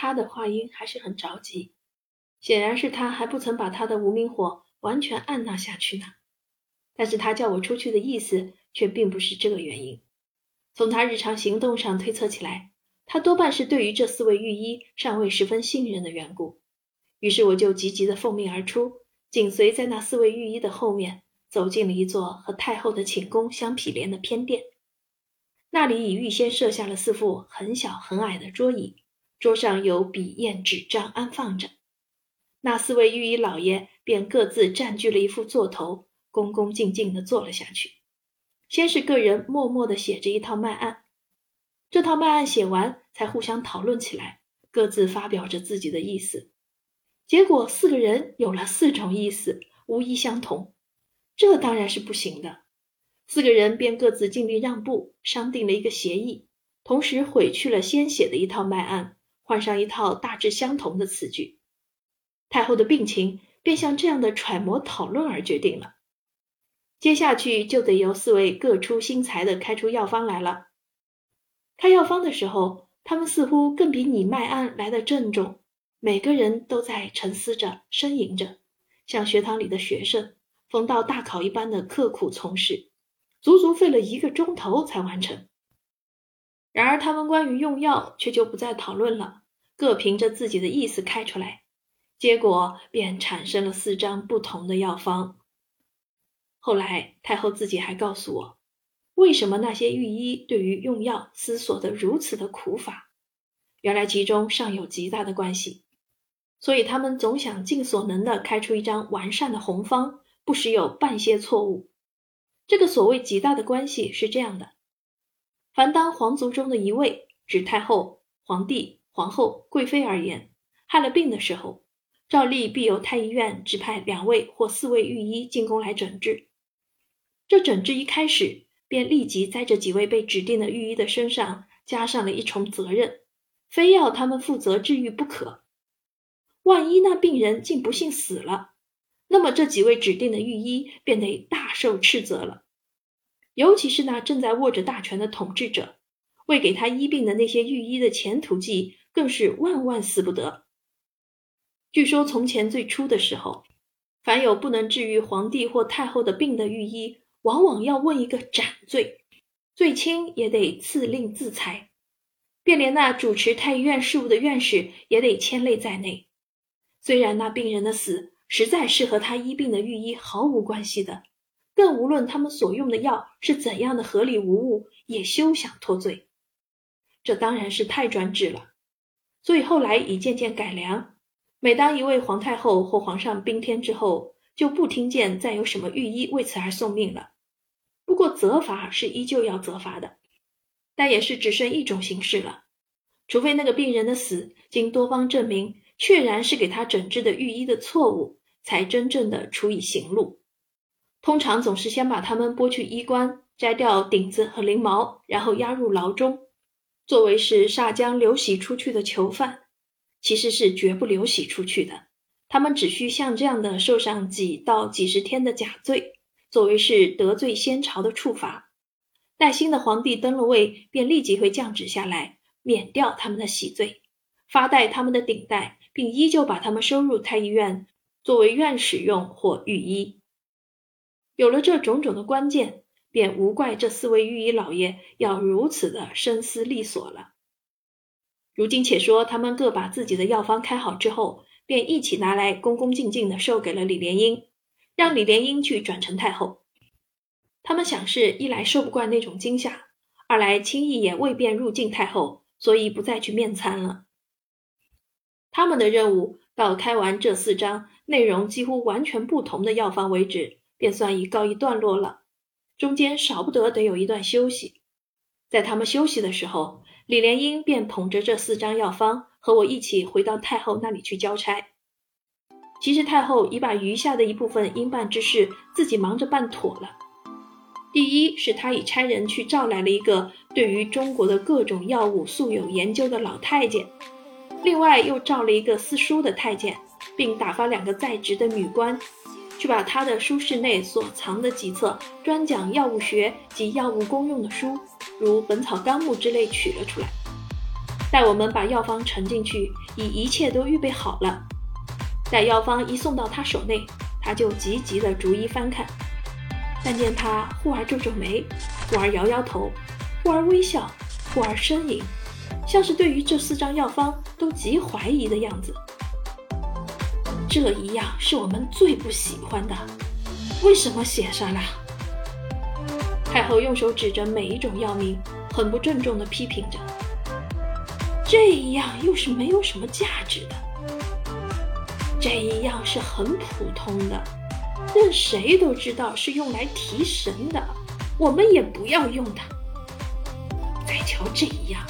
他的话音还是很着急，显然是他还不曾把他的无名火完全按捺下去呢。但是他叫我出去的意思却并不是这个原因。从他日常行动上推测起来，他多半是对于这四位御医尚未十分信任的缘故。于是我就急急地奉命而出，紧随在那四位御医的后面，走进了一座和太后的寝宫相毗连的偏殿。那里已预先设下了四副很小很矮的桌椅，桌上有笔砚纸张安放着。那四位御医老爷便各自占据了一副座头，恭恭敬敬地坐了下去。先是个人默默地写着一套脉案，这套脉案写完，才互相讨论起来，各自发表着自己的意思。结果四个人有了四种意思，无一相同，这当然是不行的。四个人便各自尽力让步，商定了一个协议，同时毁去了先写的一套脉案，换上一套大致相同的词句。太后的病情便像这样的揣摩讨论而决定了。接下去就得由四位各出心裁的开出药方来了。开药方的时候，他们似乎更比你脉案来的郑重。每个人都在沉思着、呻吟着，像学堂里的学生，逢到大考一般的刻苦从事，足足费了一个钟头才完成。然而，他们关于用药却就不再讨论了，各凭着自己的意思开出来，结果便产生了四张不同的药方。后来，太后自己还告诉我，为什么那些御医对于用药思索的如此的苦法，原来其中尚有极大的关系。所以他们总想尽所能的开出一张完善的红方，不时有半些错误。这个所谓极大的关系是这样的：凡当皇族中的一位，指太后、皇帝、皇后、贵妃而言，害了病的时候，照例必由太医院指派两位或四位御医进宫来诊治。这诊治一开始，便立即在这几位被指定的御医的身上加上了一重责任，非要他们负责治愈不可。万一那病人竟不幸死了，那么这几位指定的御医便得大受斥责了。尤其是那正在握着大权的统治者，为给他医病的那些御医的前途计，更是万万死不得。据说从前最初的时候，凡有不能治愈皇帝或太后的病的御医，往往要问一个斩罪，最轻也得赐令自裁，便连那主持太医院事务的院士也得牵累在内。虽然那病人的死实在是和他医病的御医毫无关系的，更无论他们所用的药是怎样的合理无误，也休想脱罪。这当然是太专制了。所以后来已渐渐改良，每当一位皇太后或皇上宾天之后，就不听见再有什么御医为此而送命了。不过责罚是依旧要责罚的，但也是只剩一种形式了，除非那个病人的死经多方证明。确然是给他诊治的御医的错误，才真正的处以刑戮。通常总是先把他们剥去衣冠，摘掉顶子和翎毛，然后押入牢中，作为是煞将流徙出去的囚犯。其实是绝不流徙出去的，他们只需像这样的受上几到几十天的假罪，作为是得罪先朝的处罚。待新的皇帝登了位，便立即会降旨下来，免掉他们的洗罪，发戴他们的顶戴。并依旧把他们收入太医院，作为院使用或御医。有了这种种的关键，便无怪这四位御医老爷要如此的深思利索了。如今且说，他们各把自己的药方开好之后，便一起拿来恭恭敬敬的授给了李莲英，让李莲英去转呈太后。他们想是一来受不惯那种惊吓，二来轻易也未便入境太后，所以不再去面参了。他们的任务到开完这四张内容几乎完全不同的药方为止，便算已告一段落了。中间少不得得有一段休息。在他们休息的时候，李莲英便捧着这四张药方和我一起回到太后那里去交差。其实太后已把余下的一部分应办之事自己忙着办妥了。第一是她已差人去召来了一个对于中国的各种药物素有研究的老太监。另外又召了一个司书的太监，并打发两个在职的女官，去把他的书室内所藏的几册专讲药物学及药物功用的书，如《本草纲目》之类取了出来。待我们把药方盛进去，已一切都预备好了。待药方一送到他手内，他就急急地逐一翻看，但见他忽而皱皱眉，忽而摇摇头，忽而微笑，忽而呻吟，像是对于这四张药方都极怀疑的样子。这一样是我们最不喜欢的，为什么写上了？太后用手指着每一种药名，很不郑重地批评着。这一样又是没有什么价值的，这一样是很普通的，任谁都知道是用来提神的，我们也不要用它。再瞧这一样，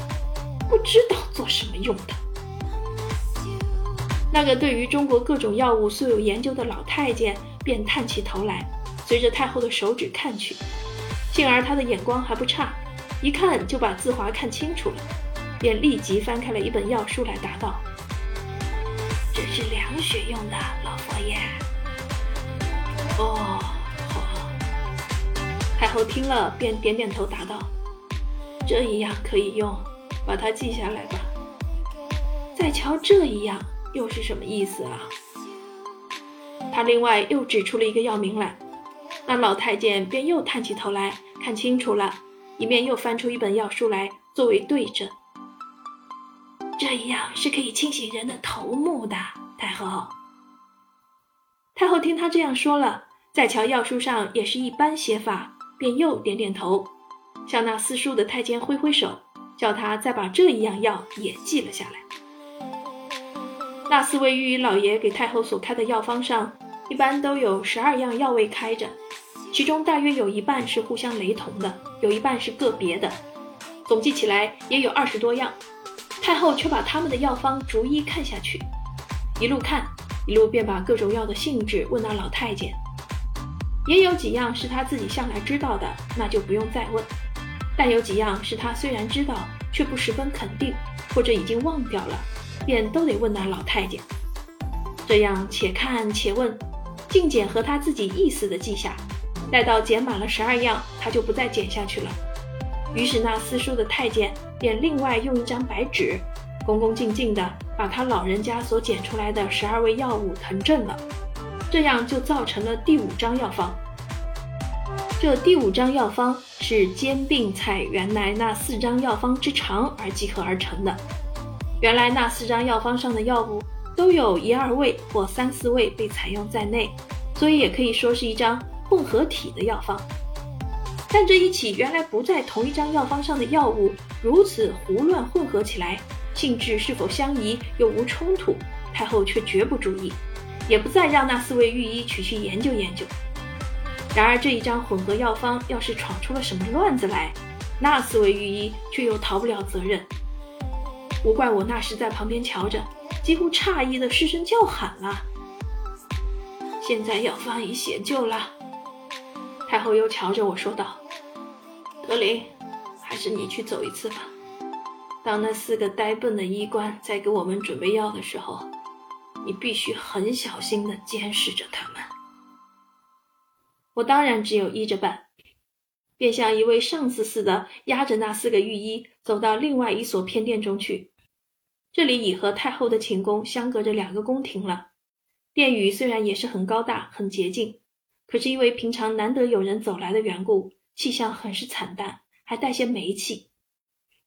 不知道做什么用的。那个对于中国各种药物素有研究的老太监便探起头来，随着太后的手指看去，幸而他的眼光还不差，一看就把字划看清楚了。便立即翻开了一本药书来答道：“这是凉血用的，老佛爷。”哦，好。太后听了，便点点头答道：“这一样可以用，把它记下来吧。”再瞧这一样，又是什么意思啊？他另外又指出了一个药名来，那老太监便又探起头来看清楚了，一面又翻出一本药书来作为对证。这样是可以清醒人的头目的，太后。太后听他这样说了，再瞧药书上也是一般写法，便又点点头，向那四书的太监挥挥手，叫他再把这一样药也记了下来。那四位御医老爷给太后所开的药方上，一般都有十二样药味开着，其中大约有一半是互相雷同的，有一半是个别的，总计起来也有二十多样。太后却把他们的药方逐一看下去，一路看，一路便把各种药的性质问那老太监。也有几样是他自己向来知道的，那就不用再问；但有几样是他虽然知道，却不十分肯定，或者已经忘掉了，便都得问那老太监。这样且看且问，尽简和他自己意思的记下。待到减满了十二样，他就不再减下去了。于是那四书的太监。便另外用一张白纸，恭恭敬敬地把他老人家所检出来的十二味药物誊正了，这样就造成了第五张药方。这第五张药方是兼并采原来那四张药方之长而集合而成的。原来那四张药方上的药物都有一二味或三四味被采用在内，所以也可以说是一张混合体的药方。但这一起原来不在同一张药方上的药物。如此胡乱混合起来，性质是否相宜又无冲突？太后却绝不注意，也不再让那四位御医取去研究研究。然而这一张混合药方要是闯出了什么乱子来，那四位御医却又逃不了责任。无怪我那时在旁边瞧着，几乎诧异的失声叫喊了。现在药方已写就了，太后又瞧着我说道：“德林。”还是你去走一次吧。当那四个呆笨的医官在给我们准备药的时候，你必须很小心地监视着他们。我当然只有依着办，便像一位上司似的，押着那四个御医走到另外一所偏殿中去。这里已和太后的寝宫相隔着两个宫廷了。殿宇虽然也是很高大、很洁净，可是因为平常难得有人走来的缘故，气象很是惨淡。还带些霉气，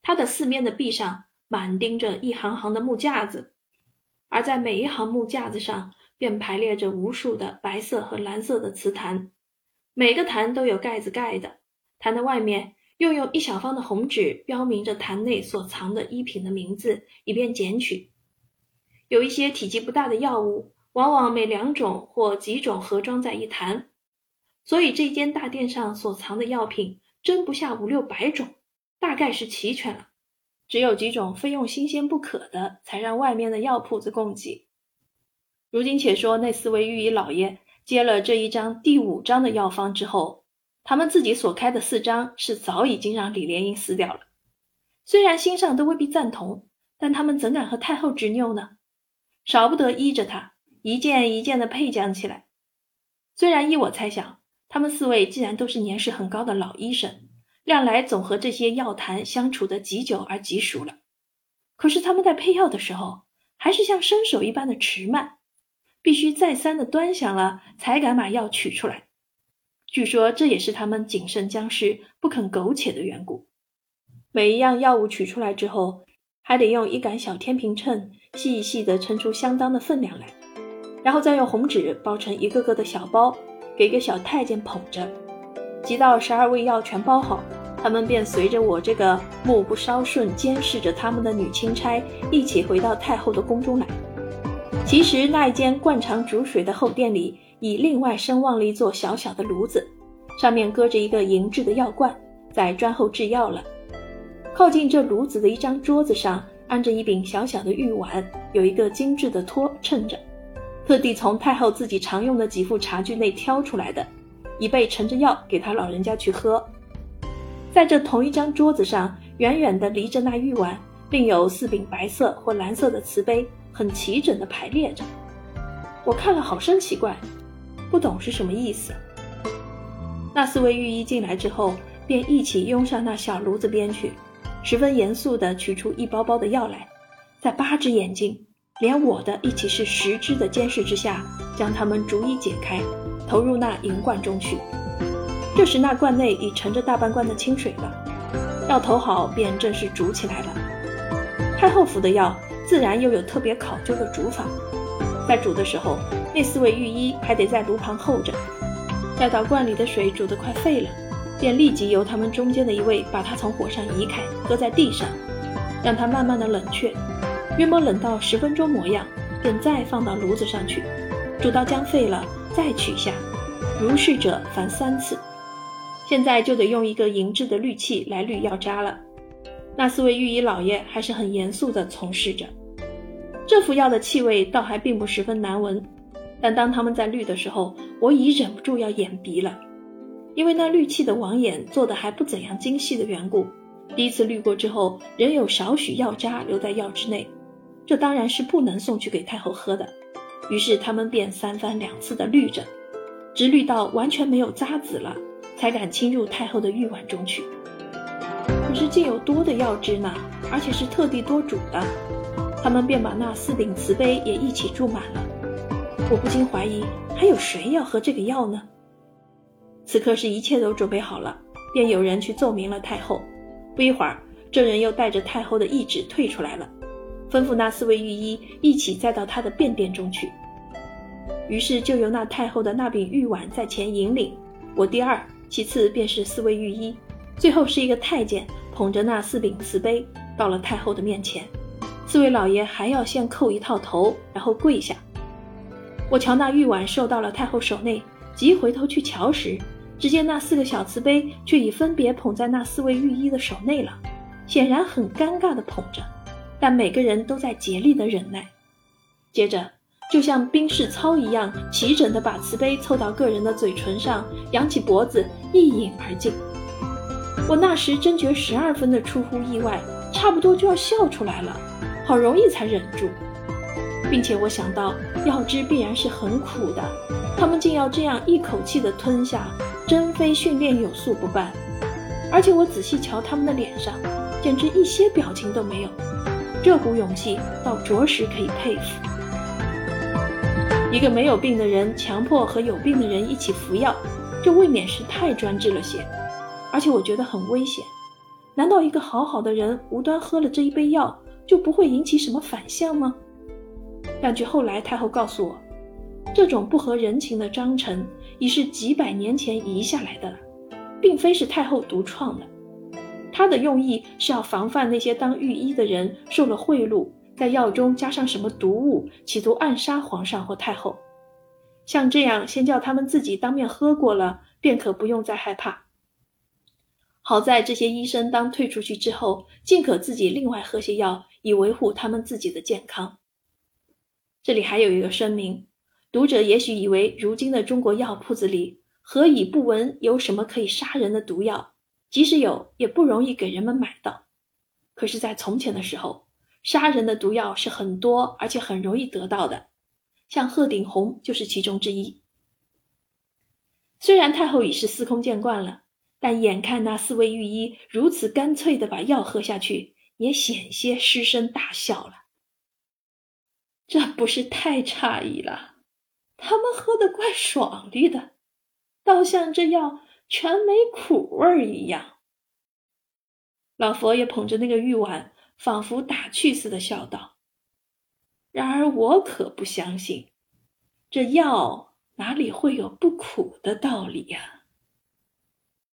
它的四面的壁上满钉着一行行的木架子，而在每一行木架子上便排列着无数的白色和蓝色的瓷坛，每个坛都有盖子盖的，坛的外面又用一小方的红纸标明着坛内所藏的衣品的名字，以便捡取。有一些体积不大的药物，往往每两种或几种合装在一坛，所以这间大殿上所藏的药品。真不下五六百种，大概是齐全了。只有几种非用新鲜不可的，才让外面的药铺子供给。如今且说那四位御医老爷接了这一张第五章的药方之后，他们自己所开的四章是早已经让李莲英撕掉了。虽然心上都未必赞同，但他们怎敢和太后执拗呢？少不得依着他一件一件的配讲起来。虽然依我猜想。他们四位既然都是年事很高的老医生，量来总和这些药坛相处的极久而极熟了，可是他们在配药的时候，还是像伸手一般的迟慢，必须再三的端详了，才敢把药取出来。据说这也是他们谨慎将士、不肯苟且的缘故。每一样药物取出来之后，还得用一杆小天平秤细细地称出相当的分量来，然后再用红纸包成一个个的小包，给个小太监捧着。急到十二味药全包好，他们便随着我这个目不稍顺监视着他们的女钦差一起回到太后的宫中来。其实那一间灌肠煮水的后殿里，已另外声望了一座小小的炉子，上面搁着一个银制的药罐，在砖后制药了。靠近这炉子的一张桌子上，安着一柄小小的玉碗，有一个精致的托衬着，特地从太后自己常用的几副茶具内挑出来的。以备盛着药给他老人家去喝。在这同一张桌子上，远远地离着那玉碗，另有四柄白色或蓝色的瓷杯，很齐整地排列着。我看了好生奇怪，不懂是什么意思。那四位御医进来之后，便一起拥上那小炉子边去，十分严肃地取出一包包的药来，在八只眼睛，连我的一起是十只的监视之下，将它们逐一解开。投入那银罐中去。这时那罐内已盛着大半罐的清水了，药投好便正式煮起来了。太后服的药自然又有特别考究的煮法，在煮的时候，那四位御医还得在炉旁候着，待到罐里的水煮得快沸了，便立即由他们中间的一位把它从火上移开，搁在地上，让它慢慢的冷却，约莫冷到十分钟模样，便再放到炉子上去，煮到将沸了。再取下，如是者凡三次。现在就得用一个银质的滤器来滤药渣了。那四位御医老爷还是很严肃地从事着。这副药的气味倒还并不十分难闻，但当他们在滤的时候，我已忍不住要掩鼻了，因为那滤器的网眼做的还不怎样精细的缘故，第一次滤过之后，仍有少许药渣留在药之内，这当然是不能送去给太后喝的。于是他们便三番两次的滤着，直滤到完全没有渣子了，才敢侵入太后的玉碗中去。可是竟有多的药汁呢，而且是特地多煮的，他们便把那四柄瓷杯也一起注满了。我不禁怀疑，还有谁要喝这个药呢？此刻是一切都准备好了，便有人去奏明了太后。不一会儿，这人又带着太后的懿旨退出来了，吩咐那四位御医一起再到他的便殿中去。于是就由那太后的那柄玉碗在前引领，我第二，其次便是四位御医，最后是一个太监捧着那四柄瓷杯到了太后的面前。四位老爷还要先叩一套头，然后跪下。我瞧那玉碗受到了太后手内，急回头去瞧时，只见那四个小瓷杯却已分别捧在那四位御医的手内了，显然很尴尬的捧着，但每个人都在竭力的忍耐。接着。就像兵士操一样，齐整地把瓷杯凑到个人的嘴唇上，扬起脖子一饮而尽。我那时真觉十二分的出乎意外，差不多就要笑出来了，好容易才忍住，并且我想到药汁必然是很苦的，他们竟要这样一口气的吞下，真非训练有素不办。而且我仔细瞧他们的脸上，简直一些表情都没有，这股勇气倒着实可以佩服。一个没有病的人强迫和有病的人一起服药，这未免是太专制了些，而且我觉得很危险。难道一个好好的人无端喝了这一杯药就不会引起什么反向吗？但据后来太后告诉我，这种不合人情的章程已是几百年前遗下来的了，并非是太后独创的。他的用意是要防范那些当御医的人受了贿赂。在药中加上什么毒物，企图暗杀皇上或太后。像这样，先叫他们自己当面喝过了，便可不用再害怕。好在这些医生当退出去之后，尽可自己另外喝些药，以维护他们自己的健康。这里还有一个声明：读者也许以为，如今的中国药铺子里何以不闻有什么可以杀人的毒药？即使有，也不容易给人们买到。可是，在从前的时候，杀人的毒药是很多，而且很容易得到的，像鹤顶红就是其中之一。虽然太后已是司空见惯了，但眼看那四位御医如此干脆地把药喝下去，也险些失声大笑了。这不是太诧异了？他们喝的怪爽利的，倒像这药全没苦味儿一样。老佛爷捧着那个玉碗，仿佛打趣似的笑道：“然而我可不相信，这药哪里会有不苦的道理呀？”